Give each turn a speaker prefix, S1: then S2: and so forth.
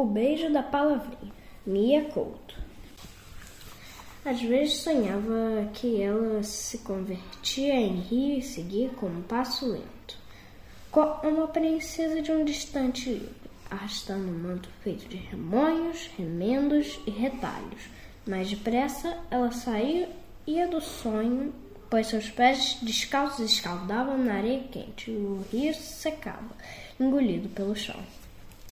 S1: O beijo da palavrinha. Mia Couto. Às vezes sonhava que ela se convertia em rio e seguia com um passo lento, como uma princesa de um distante livro, arrastando um manto feito de remonhos, remendos e retalhos. Mais depressa ela saía do sonho, pois seus pés descalços escaldavam na areia quente e o rio secava, engolido pelo chão.